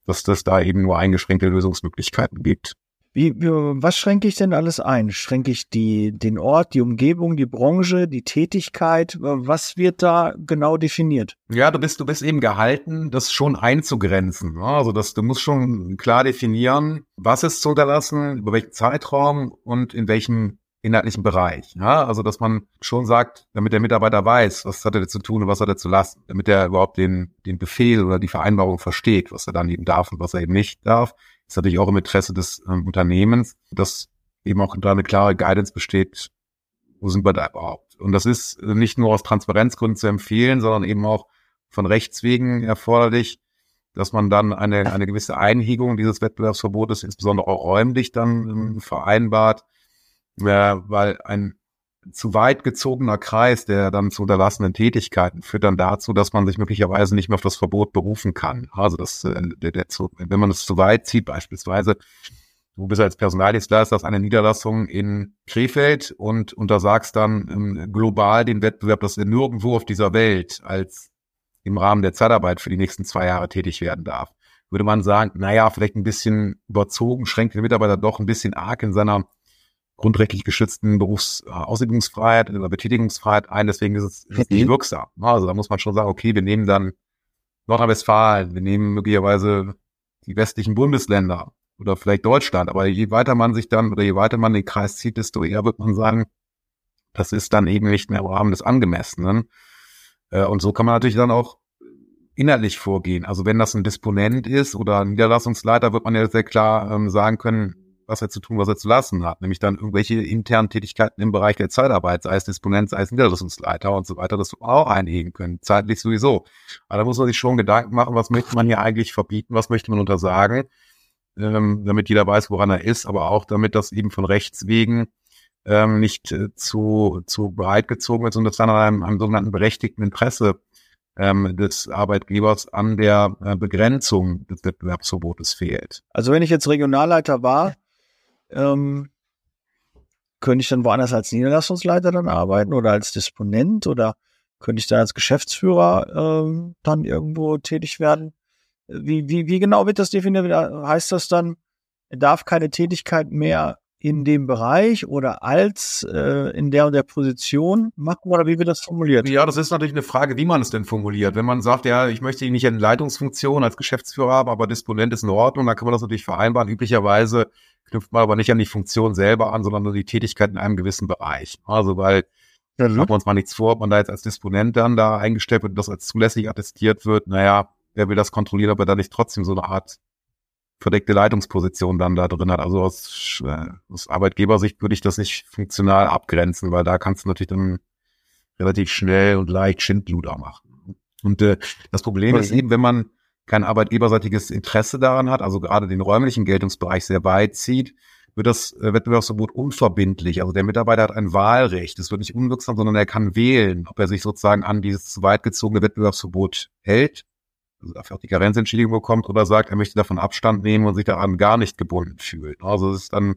dass das da eben nur eingeschränkte Lösungsmöglichkeiten gibt. Wie, wie, was schränke ich denn alles ein? Schränke ich die, den Ort, die Umgebung, die Branche, die Tätigkeit? Was wird da genau definiert? Ja, du bist, du bist eben gehalten, das schon einzugrenzen. Also, dass du musst schon klar definieren, was ist zu unterlassen, über welchen Zeitraum und in welchem inhaltlichen Bereich. Ja, also, dass man schon sagt, damit der Mitarbeiter weiß, was hat er zu tun und was hat er zu lassen, damit er überhaupt den, den Befehl oder die Vereinbarung versteht, was er dann eben darf und was er eben nicht darf ist natürlich auch im Interesse des ähm, Unternehmens, dass eben auch da eine klare Guidance besteht, wo sind wir da überhaupt? und das ist nicht nur aus Transparenzgründen zu empfehlen, sondern eben auch von Rechts wegen erforderlich, dass man dann eine, eine gewisse Einhegung dieses Wettbewerbsverbotes, insbesondere auch räumlich dann ähm, vereinbart, äh, weil ein zu weit gezogener Kreis der dann zu unterlassenen Tätigkeiten führt dann dazu, dass man sich möglicherweise nicht mehr auf das Verbot berufen kann. Also das, äh, der, der zu, wenn man es zu weit zieht, beispielsweise, du bist als Personaldienstleister hast eine Niederlassung in Krefeld und untersagst dann ähm, global den Wettbewerb, dass er nirgendwo auf dieser Welt als im Rahmen der Zeitarbeit für die nächsten zwei Jahre tätig werden darf. Würde man sagen, naja, vielleicht ein bisschen überzogen, schränkt der Mitarbeiter doch ein bisschen arg in seiner grundrechtlich geschützten Berufsausübungsfreiheit oder Betätigungsfreiheit ein. Deswegen ist es, ist es nicht wirksam. Also da muss man schon sagen, okay, wir nehmen dann Nordrhein-Westfalen, wir nehmen möglicherweise die westlichen Bundesländer oder vielleicht Deutschland. Aber je weiter man sich dann oder je weiter man den Kreis zieht, desto eher wird man sagen, das ist dann eben nicht mehr im Rahmen des Angemessenen. Äh, und so kann man natürlich dann auch inhaltlich vorgehen. Also wenn das ein Disponent ist oder ein Niederlassungsleiter, wird man ja sehr klar ähm, sagen können, was er zu tun, was er zu lassen hat. Nämlich dann irgendwelche internen Tätigkeiten im Bereich der Zeitarbeit, sei es Disponent, sei es Niederlassungsleiter und so weiter, das auch einhegen können, zeitlich sowieso. Aber da muss man sich schon Gedanken machen, was möchte man hier eigentlich verbieten, was möchte man untersagen, ähm, damit jeder weiß, woran er ist, aber auch damit das eben von Rechts wegen ähm, nicht äh, zu, zu breit gezogen wird, sondern dass dann an einem, einem sogenannten berechtigten Interesse ähm, des Arbeitgebers an der äh, Begrenzung des Wettbewerbsverbotes fehlt. Also wenn ich jetzt Regionalleiter war, ähm, könnte ich dann woanders als Niederlassungsleiter dann arbeiten oder als Disponent oder könnte ich da als Geschäftsführer ähm, dann irgendwo tätig werden? Wie, wie, wie genau wird das definiert? Heißt das dann, er darf keine Tätigkeit mehr in dem Bereich oder als äh, in der und der Position machen oder wie wird das formuliert? Ja, das ist natürlich eine Frage, wie man es denn formuliert. Wenn man sagt, ja, ich möchte nicht in Leitungsfunktion als Geschäftsführer haben, aber Disponent ist in Ordnung, dann kann man das natürlich vereinbaren. Üblicherweise knüpft man aber nicht an die Funktion selber an, sondern nur die Tätigkeit in einem gewissen Bereich. Also weil ja, machen wir uns mal nichts vor, ob man da jetzt als Disponent dann da eingestellt wird und das als zulässig attestiert wird, naja, wer will das kontrollieren, ob er da nicht trotzdem so eine Art verdeckte Leitungsposition dann da drin hat. Also aus, äh, aus Arbeitgebersicht würde ich das nicht funktional abgrenzen, weil da kannst du natürlich dann relativ schnell und leicht Schindluder machen. Und äh, das Problem okay. ist eben, wenn man kein arbeitgeberseitiges Interesse daran hat, also gerade den räumlichen Geltungsbereich sehr weit zieht, wird das äh, Wettbewerbsverbot unverbindlich. Also der Mitarbeiter hat ein Wahlrecht. Es wird nicht unwirksam, sondern er kann wählen, ob er sich sozusagen an dieses zu weit gezogene Wettbewerbsverbot hält also dafür auch die Karenzentschädigung bekommt oder sagt, er möchte davon Abstand nehmen und sich daran gar nicht gebunden fühlt. Also es ist dann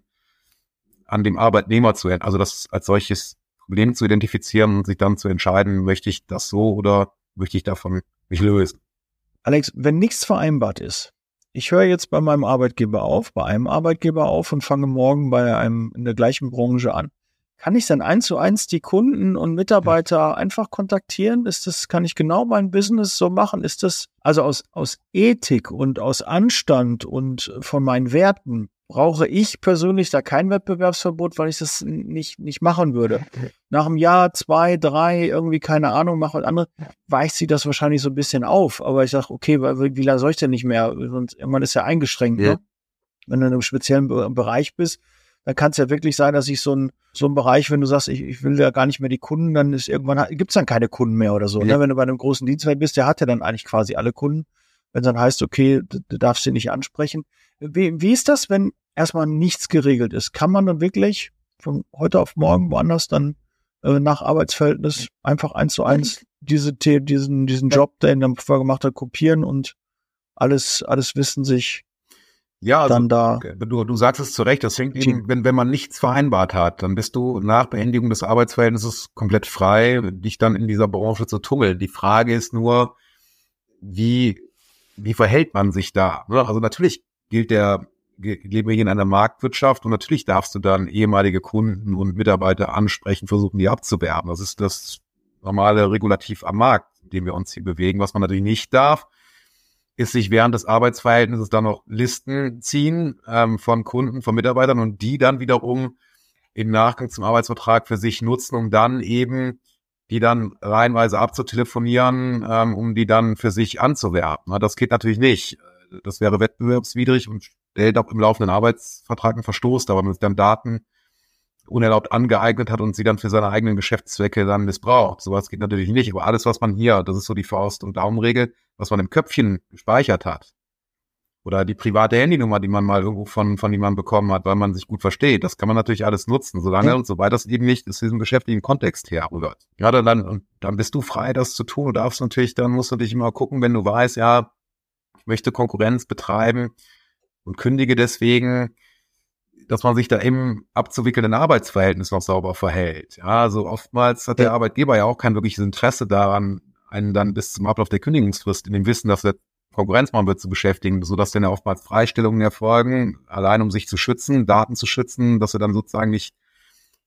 an dem Arbeitnehmer zu, also das als solches Problem zu identifizieren und sich dann zu entscheiden, möchte ich das so oder möchte ich davon mich lösen. Alex, wenn nichts vereinbart ist, ich höre jetzt bei meinem Arbeitgeber auf, bei einem Arbeitgeber auf und fange morgen bei einem in der gleichen Branche an kann ich dann eins zu eins die Kunden und Mitarbeiter einfach kontaktieren? Ist das, kann ich genau mein Business so machen? Ist das, also aus, aus Ethik und aus Anstand und von meinen Werten brauche ich persönlich da kein Wettbewerbsverbot, weil ich das nicht, nicht machen würde. Nach einem Jahr, zwei, drei, irgendwie, keine Ahnung, mache was anderes, weicht sie das wahrscheinlich so ein bisschen auf. Aber ich sage, okay, wie lange soll ich denn nicht mehr? Sonst, man ist ja eingeschränkt, ja. ne? Wenn du in einem speziellen Bereich bist dann kann es ja wirklich sein, dass ich so ein so ein Bereich, wenn du sagst, ich, ich will ja gar nicht mehr die Kunden, dann ist irgendwann gibt's dann keine Kunden mehr oder so. Ne? Ja. Ne? Wenn du bei einem großen Dienstleister bist, der hat ja dann eigentlich quasi alle Kunden. Wenn es dann heißt, okay, du darfst sie nicht ansprechen. Wie, wie ist das, wenn erstmal nichts geregelt ist? Kann man dann wirklich von heute auf morgen woanders dann äh, nach Arbeitsverhältnis einfach eins zu eins diese, diesen, diesen Job, den er vorher gemacht hat, kopieren und alles, alles Wissen sich ja, also, dann da. Du, du sagst es zu Recht, das fängt eben, wenn, wenn man nichts vereinbart hat, dann bist du nach Beendigung des Arbeitsverhältnisses komplett frei, dich dann in dieser Branche zu tummeln. Die Frage ist nur, wie, wie verhält man sich da? Also natürlich gilt der, leben wir hier in einer Marktwirtschaft und natürlich darfst du dann ehemalige Kunden und Mitarbeiter ansprechen, versuchen, die abzuwerben. Das ist das normale Regulativ am Markt, in dem wir uns hier bewegen. Was man natürlich nicht darf, ist sich während des Arbeitsverhältnisses dann noch Listen ziehen ähm, von Kunden, von Mitarbeitern und die dann wiederum im Nachgang zum Arbeitsvertrag für sich nutzen, um dann eben die dann reihenweise abzutelefonieren, ähm, um die dann für sich anzuwerben. Das geht natürlich nicht. Das wäre wettbewerbswidrig und stellt auch im laufenden Arbeitsvertrag einen Verstoß, wenn es dann Daten unerlaubt angeeignet hat und sie dann für seine eigenen Geschäftszwecke dann missbraucht. Sowas geht natürlich nicht, aber alles, was man hier, das ist so die Faust- und Daumenregel, was man im Köpfchen gespeichert hat, oder die private Handynummer, die man mal irgendwo von, von jemandem bekommen hat, weil man sich gut versteht. Das kann man natürlich alles nutzen, solange ja. und soweit das eben nicht aus diesem geschäftlichen Kontext herrührt. Ja, dann, und dann bist du frei, das zu tun. Du darfst natürlich, dann musst du dich immer gucken, wenn du weißt, ja, ich möchte Konkurrenz betreiben und kündige deswegen, dass man sich da im abzuwickelnden Arbeitsverhältnis noch sauber verhält. Ja, also oftmals hat der Arbeitgeber ja auch kein wirkliches Interesse daran, einen dann bis zum Ablauf der Kündigungsfrist in dem Wissen, dass er Konkurrenzmann wird zu beschäftigen, sodass dann ja oftmals Freistellungen erfolgen, allein um sich zu schützen, Daten zu schützen, dass er dann sozusagen nicht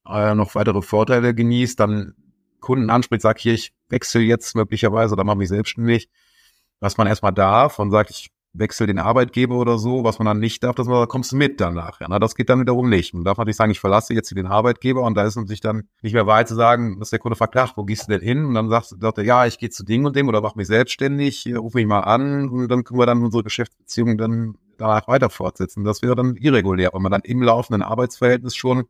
äh, noch weitere Vorteile genießt, dann Kunden anspricht, sagt hier, ich wechsle jetzt möglicherweise oder mache mich selbstständig, was man erstmal darf und sagt, ich wechsel den Arbeitgeber oder so, was man dann nicht darf, dass man da kommst mit danach. Ja, na, das geht dann wiederum nicht. Man darf natürlich sagen, ich verlasse jetzt den Arbeitgeber und da ist natürlich dann nicht mehr weit zu sagen, dass der Kunde fragt, ach, wo gehst du denn hin? Und dann sagt, sagt er, ja, ich gehe zu dem und dem oder mach mich selbstständig, ruf mich mal an und dann können wir dann unsere Geschäftsbeziehung dann danach weiter fortsetzen. Das wäre dann irregulär, wenn man dann im laufenden Arbeitsverhältnis schon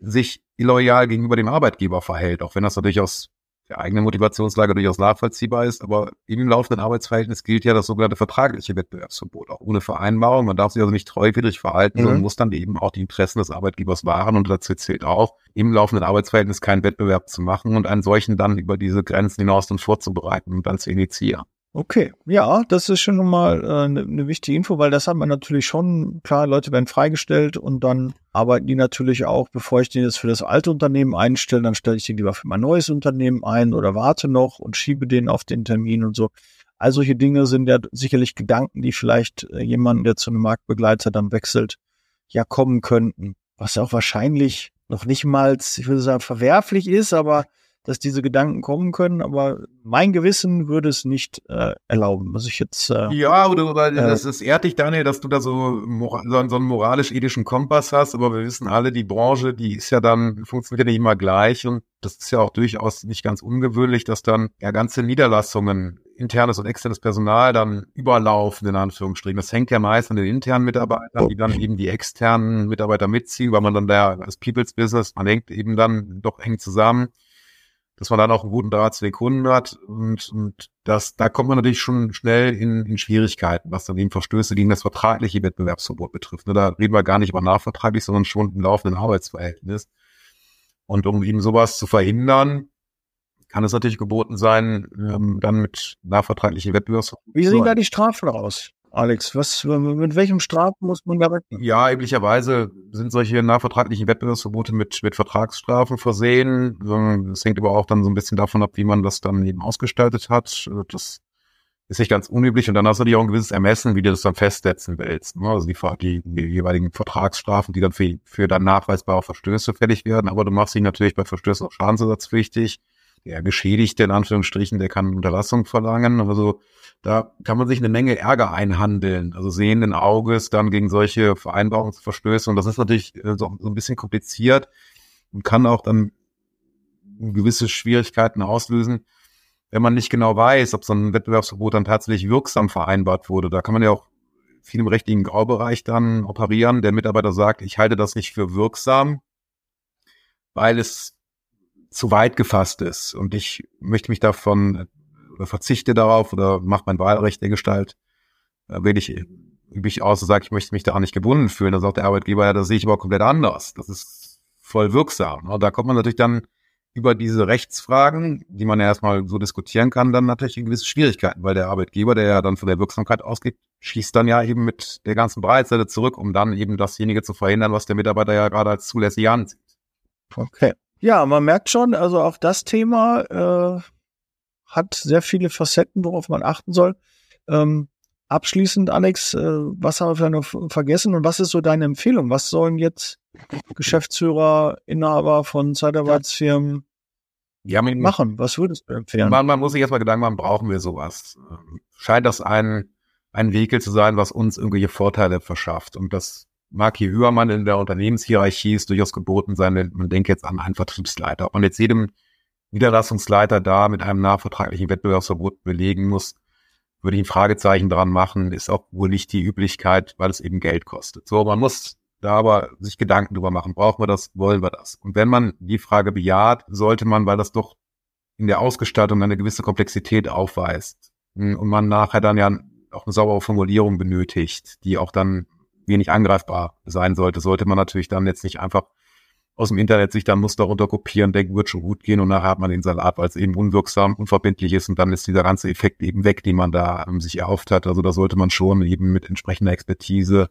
sich illoyal gegenüber dem Arbeitgeber verhält, auch wenn das natürlich aus der eigene Motivationslage durchaus nachvollziehbar ist, aber im laufenden Arbeitsverhältnis gilt ja das sogenannte vertragliche Wettbewerbsverbot, auch ohne Vereinbarung. Man darf sich also nicht treuwidrig verhalten, mhm. sondern muss dann eben auch die Interessen des Arbeitgebers wahren und dazu zählt auch, im laufenden Arbeitsverhältnis keinen Wettbewerb zu machen und einen solchen dann über diese Grenzen hinaus dann vorzubereiten und dann zu initiieren. Okay, ja, das ist schon mal eine äh, ne, ne wichtige Info, weil das hat man natürlich schon, klar, Leute werden freigestellt und dann arbeiten die natürlich auch, bevor ich den jetzt für das alte Unternehmen einstelle, dann stelle ich den lieber für mein neues Unternehmen ein oder warte noch und schiebe den auf den Termin und so. All solche Dinge sind ja sicherlich Gedanken, die vielleicht äh, jemanden, der zu einem Marktbegleiter dann wechselt, ja kommen könnten. Was ja auch wahrscheinlich noch nicht mal, ich würde sagen, verwerflich ist, aber dass diese Gedanken kommen können, aber mein Gewissen würde es nicht äh, erlauben, was ich jetzt. Äh, ja, oder, oder äh, das ist ehrt dich, Daniel, dass du da so, so, so einen moralisch-ethischen Kompass hast, aber wir wissen alle, die Branche, die ist ja dann, funktioniert ja nicht immer gleich und das ist ja auch durchaus nicht ganz ungewöhnlich, dass dann ja ganze Niederlassungen internes und externes Personal dann überlaufen, in Anführungsstrichen. Das hängt ja meist an den internen Mitarbeitern, die dann eben die externen Mitarbeiter mitziehen, weil man dann da als People's Business, man hängt eben dann doch eng zusammen dass man dann auch einen guten Draht zu den Kunden hat und, und das, da kommt man natürlich schon schnell in, in Schwierigkeiten, was dann eben Verstöße gegen das vertragliche Wettbewerbsverbot betrifft. Ne, da reden wir gar nicht über nachvertraglich, sondern schon im laufenden Arbeitsverhältnis. Und um eben sowas zu verhindern, kann es natürlich geboten sein, ähm, dann mit nachvertraglichen Wettbewerbsverbot. Wie sehen da die Strafen raus? Alex, was, mit welchem Strafen muss man da rechnen? Ja, üblicherweise sind solche nachvertraglichen Wettbewerbsverbote mit, mit Vertragsstrafen versehen. Das hängt aber auch dann so ein bisschen davon ab, wie man das dann eben ausgestaltet hat. Das ist nicht ganz unüblich und dann hast du dir auch ein gewisses Ermessen, wie du das dann festsetzen willst. Ne? Also die, die, die jeweiligen Vertragsstrafen, die dann für, für dann nachweisbare Verstöße fällig werden. Aber du machst dich natürlich bei Verstößen auch schadensersatzpflichtig. Der Geschädigte, in Anführungsstrichen, der kann Unterlassung verlangen. Also da kann man sich eine Menge Ärger einhandeln, also sehenden Auges dann gegen solche Vereinbarungsverstöße. Und das ist natürlich äh, so, so ein bisschen kompliziert und kann auch dann gewisse Schwierigkeiten auslösen, wenn man nicht genau weiß, ob so ein Wettbewerbsverbot dann tatsächlich wirksam vereinbart wurde. Da kann man ja auch viel im rechtlichen Graubereich dann operieren. Der Mitarbeiter sagt, ich halte das nicht für wirksam, weil es zu weit gefasst ist und ich möchte mich davon oder verzichte darauf oder mache mein Wahlrecht der Gestalt, äh, wähle ich, übe ich aus und sage, ich möchte mich da auch nicht gebunden fühlen. Dann sagt der Arbeitgeber, ja, das sehe ich aber komplett anders. Das ist voll wirksam. Und da kommt man natürlich dann über diese Rechtsfragen, die man ja erstmal so diskutieren kann, dann natürlich in gewisse Schwierigkeiten, weil der Arbeitgeber, der ja dann von der Wirksamkeit ausgeht, schießt dann ja eben mit der ganzen Breitseite zurück, um dann eben dasjenige zu verhindern, was der Mitarbeiter ja gerade als zulässig ansieht. Okay. Ja, man merkt schon, also auch das Thema äh, hat sehr viele Facetten, worauf man achten soll. Ähm, abschließend, Alex, äh, was haben wir vielleicht noch vergessen und was ist so deine Empfehlung? Was sollen jetzt Geschäftsführer, Inhaber von Zeitarbeitsfirmen ja, man, machen? Was würdest du empfehlen? Man, man muss sich erstmal Gedanken machen, brauchen wir sowas? Ähm, scheint das ein, ein Vehikel zu sein, was uns irgendwelche Vorteile verschafft? Und das mag je höher man in der Unternehmenshierarchie ist, durchaus geboten sein, man denkt jetzt an einen Vertriebsleiter. Und jetzt jedem Niederlassungsleiter da mit einem nachvertraglichen Wettbewerbsverbot belegen muss, würde ich ein Fragezeichen dran machen, ist auch wohl nicht die Üblichkeit, weil es eben Geld kostet. So, man muss da aber sich Gedanken drüber machen, brauchen wir das, wollen wir das? Und wenn man die Frage bejaht, sollte man, weil das doch in der Ausgestaltung eine gewisse Komplexität aufweist hm, und man nachher dann ja auch eine saubere Formulierung benötigt, die auch dann wenig angreifbar sein sollte, sollte man natürlich dann jetzt nicht einfach aus dem Internet sich dann Muster runterkopieren, denken, wird schon gut gehen und nachher hat man den Salat, weil es eben unwirksam, unverbindlich ist und dann ist dieser ganze Effekt eben weg, den man da ähm, sich erhofft hat. Also da sollte man schon eben mit entsprechender Expertise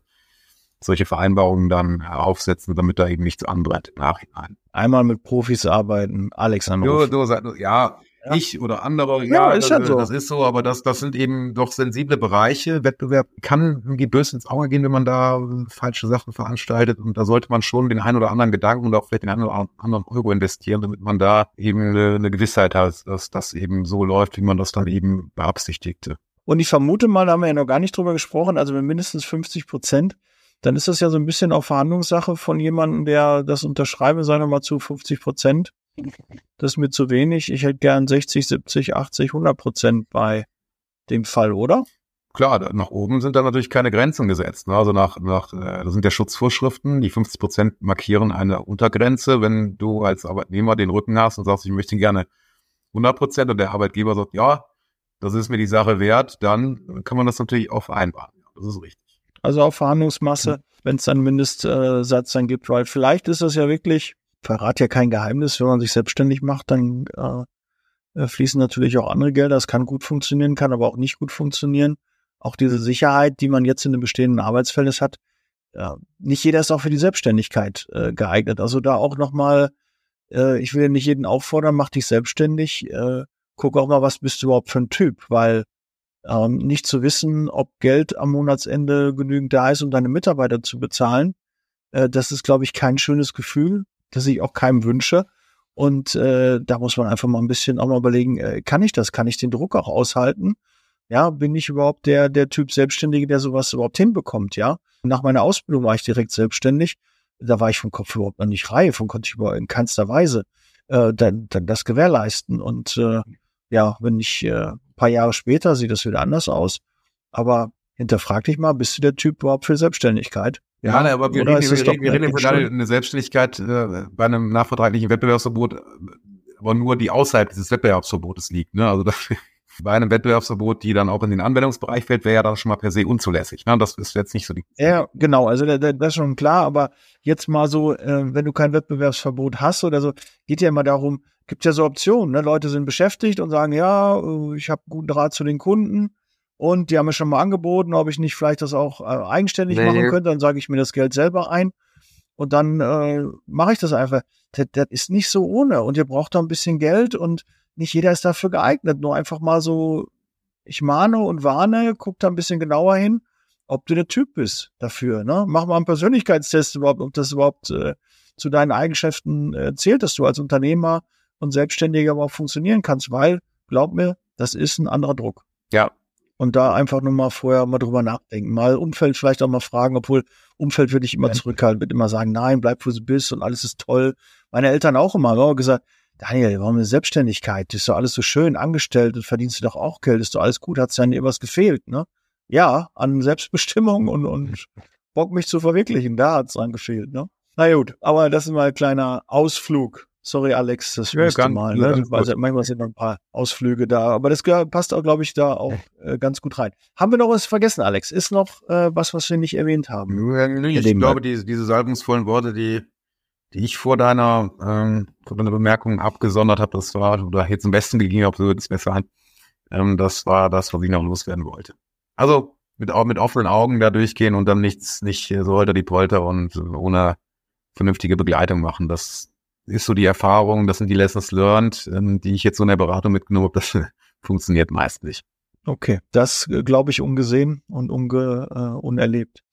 solche Vereinbarungen dann aufsetzen, damit da eben nichts anbrennt im Nachhinein. Einmal mit Profis arbeiten, Alexander. Du, du, ja, ja. ich oder andere. Ja, ja ist das, ja so. Das ist so, aber das, das sind eben doch sensible Bereiche. Wettbewerb kann irgendwie böse ins Auge gehen, wenn man da falsche Sachen veranstaltet. Und da sollte man schon den einen oder anderen Gedanken und auch vielleicht den einen oder anderen Euro investieren, damit man da eben eine, eine Gewissheit hat, dass das eben so läuft, wie man das dann eben beabsichtigte. Und ich vermute mal, da haben wir ja noch gar nicht drüber gesprochen, also wenn mindestens 50 Prozent dann ist das ja so ein bisschen auch Verhandlungssache von jemandem, der das unterschreibe, sagen wir mal zu 50 Prozent das ist mir zu wenig. Ich hätte gern 60, 70, 80, 100 Prozent bei dem Fall, oder? Klar, nach oben sind da natürlich keine Grenzen gesetzt. Ne? Also nach, nach, äh, das sind ja Schutzvorschriften. Die 50 Prozent markieren eine Untergrenze. Wenn du als Arbeitnehmer den Rücken hast und sagst, ich möchte gerne 100 Prozent und der Arbeitgeber sagt, ja, das ist mir die Sache wert, dann kann man das natürlich auch vereinbaren. Das ist richtig. Also auf Verhandlungsmasse, mhm. wenn es dann Mindestsatz dann gibt, weil vielleicht ist das ja wirklich verrate ja kein Geheimnis, wenn man sich selbstständig macht, dann äh, äh, fließen natürlich auch andere Gelder. Das kann gut funktionieren, kann aber auch nicht gut funktionieren. Auch diese Sicherheit, die man jetzt in dem bestehenden Arbeitsverhältnis hat, äh, nicht jeder ist auch für die Selbstständigkeit äh, geeignet. Also da auch nochmal, äh, ich will ja nicht jeden auffordern, mach dich selbstständig, äh, guck auch mal, was bist du überhaupt für ein Typ, weil ähm, nicht zu wissen, ob Geld am Monatsende genügend da ist, um deine Mitarbeiter zu bezahlen, äh, das ist, glaube ich, kein schönes Gefühl das ich auch keinem wünsche. Und äh, da muss man einfach mal ein bisschen auch mal überlegen, äh, kann ich das? Kann ich den Druck auch aushalten? Ja, bin ich überhaupt der, der Typ Selbstständige, der sowas überhaupt hinbekommt, ja? Nach meiner Ausbildung war ich direkt selbstständig. Da war ich vom Kopf überhaupt noch nicht reif und konnte ich über in keinster Weise äh, dann, dann das gewährleisten. Und äh, ja, wenn ich äh, paar Jahre später sieht das wieder anders aus. Aber hinterfrag dich mal, bist du der Typ überhaupt für Selbstständigkeit? Ja, ja aber wir reden, wir, reden, wir reden über eine Selbstständigkeit äh, bei einem nachvertraglichen Wettbewerbsverbot, aber nur die außerhalb dieses Wettbewerbsverbotes liegt. Ne? Also das, bei einem Wettbewerbsverbot, die dann auch in den Anwendungsbereich fällt, wäre ja dann schon mal per se unzulässig. Ne? Das ist jetzt nicht so die. Ja, genau. Also das, das ist schon klar. Aber jetzt mal so, äh, wenn du kein Wettbewerbsverbot hast oder so, geht ja immer darum, gibt ja so Optionen. Ne? Leute sind beschäftigt und sagen, ja, äh, ich habe guten Draht zu den Kunden und die haben mir schon mal angeboten, ob ich nicht vielleicht das auch äh, eigenständig nee. machen könnte. Dann sage ich mir das Geld selber ein und dann äh, mache ich das einfach. Das, das ist nicht so ohne und ihr braucht da ein bisschen Geld und nicht jeder ist dafür geeignet. Nur einfach mal so, ich mahne und warne, guck da ein bisschen genauer hin, ob du der Typ bist dafür. Ne? Mach mal einen Persönlichkeitstest überhaupt, ob das überhaupt äh, zu deinen Eigenschaften äh, zählt, dass du als Unternehmer und Selbstständiger überhaupt funktionieren kannst, weil, glaub mir, das ist ein anderer Druck. Ja, und da einfach nur mal vorher mal drüber nachdenken. Mal Umfeld vielleicht auch mal fragen, obwohl Umfeld würde ich immer zurückhalten, wird immer sagen, nein, bleib wo du bist und alles ist toll. Meine Eltern auch immer, haben gesagt, Daniel, warum eine Selbstständigkeit? Das ist doch alles so schön angestellt und verdienst du doch auch Geld, ist doch alles gut, hat es ja irgendwas gefehlt, ne? Ja, an Selbstbestimmung und, und Bock mich zu verwirklichen, da hat es dran gefehlt, ne? Na gut, aber das ist mal ein kleiner Ausflug Sorry, Alex, das ja, müsste mal. Ne? Also, manchmal sind noch ein paar Ausflüge da, aber das passt auch, glaube ich, da auch äh, ganz gut rein. Haben wir noch was vergessen, Alex? Ist noch äh, was, was wir nicht erwähnt haben? Ja, ich glaube, diese, diese salbungsvollen Worte, die, die ich vor deiner, ähm, vor deiner Bemerkung abgesondert habe, das war, oder jetzt zum Besten gegeben habe, so wird es besser an. Ähm, das war das, was ich noch loswerden wollte. Also mit, mit offenen Augen da durchgehen und dann nichts, nicht so holter die Polter und ohne vernünftige Begleitung machen. Das ist so die Erfahrung, das sind die Lessons learned, ähm, die ich jetzt so in der Beratung mitgenommen habe, das funktioniert meist nicht. Okay, das äh, glaube ich ungesehen und unge, äh, unerlebt,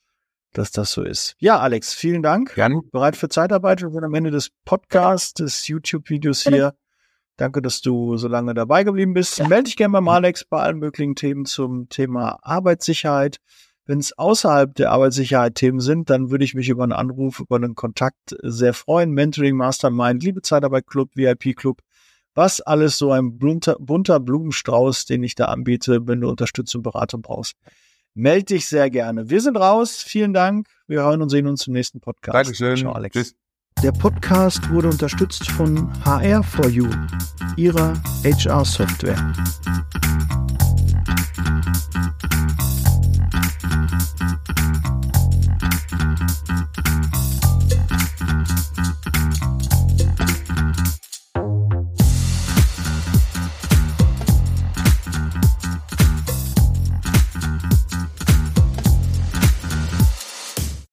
dass das so ist. Ja, Alex, vielen Dank. Gerne. Bereit für Zeitarbeit. Wir sind am Ende des Podcasts, des YouTube-Videos hier. Danke, dass du so lange dabei geblieben bist. Melde dich gerne beim Alex bei allen möglichen Themen zum Thema Arbeitssicherheit. Wenn es außerhalb der Arbeitssicherheit Themen sind, dann würde ich mich über einen Anruf, über einen Kontakt sehr freuen. Mentoring, Mastermind, Liebe Zeitarbeit Club, VIP Club, was alles so ein bunter, bunter Blumenstrauß, den ich da anbiete, wenn du Unterstützung, Beratung brauchst. melde dich sehr gerne. Wir sind raus. Vielen Dank. Wir hören und sehen uns im nächsten Podcast. Dankeschön. Ciao, Alex. Tschüss. Der Podcast wurde unterstützt von HR4U, ihrer HR-Software.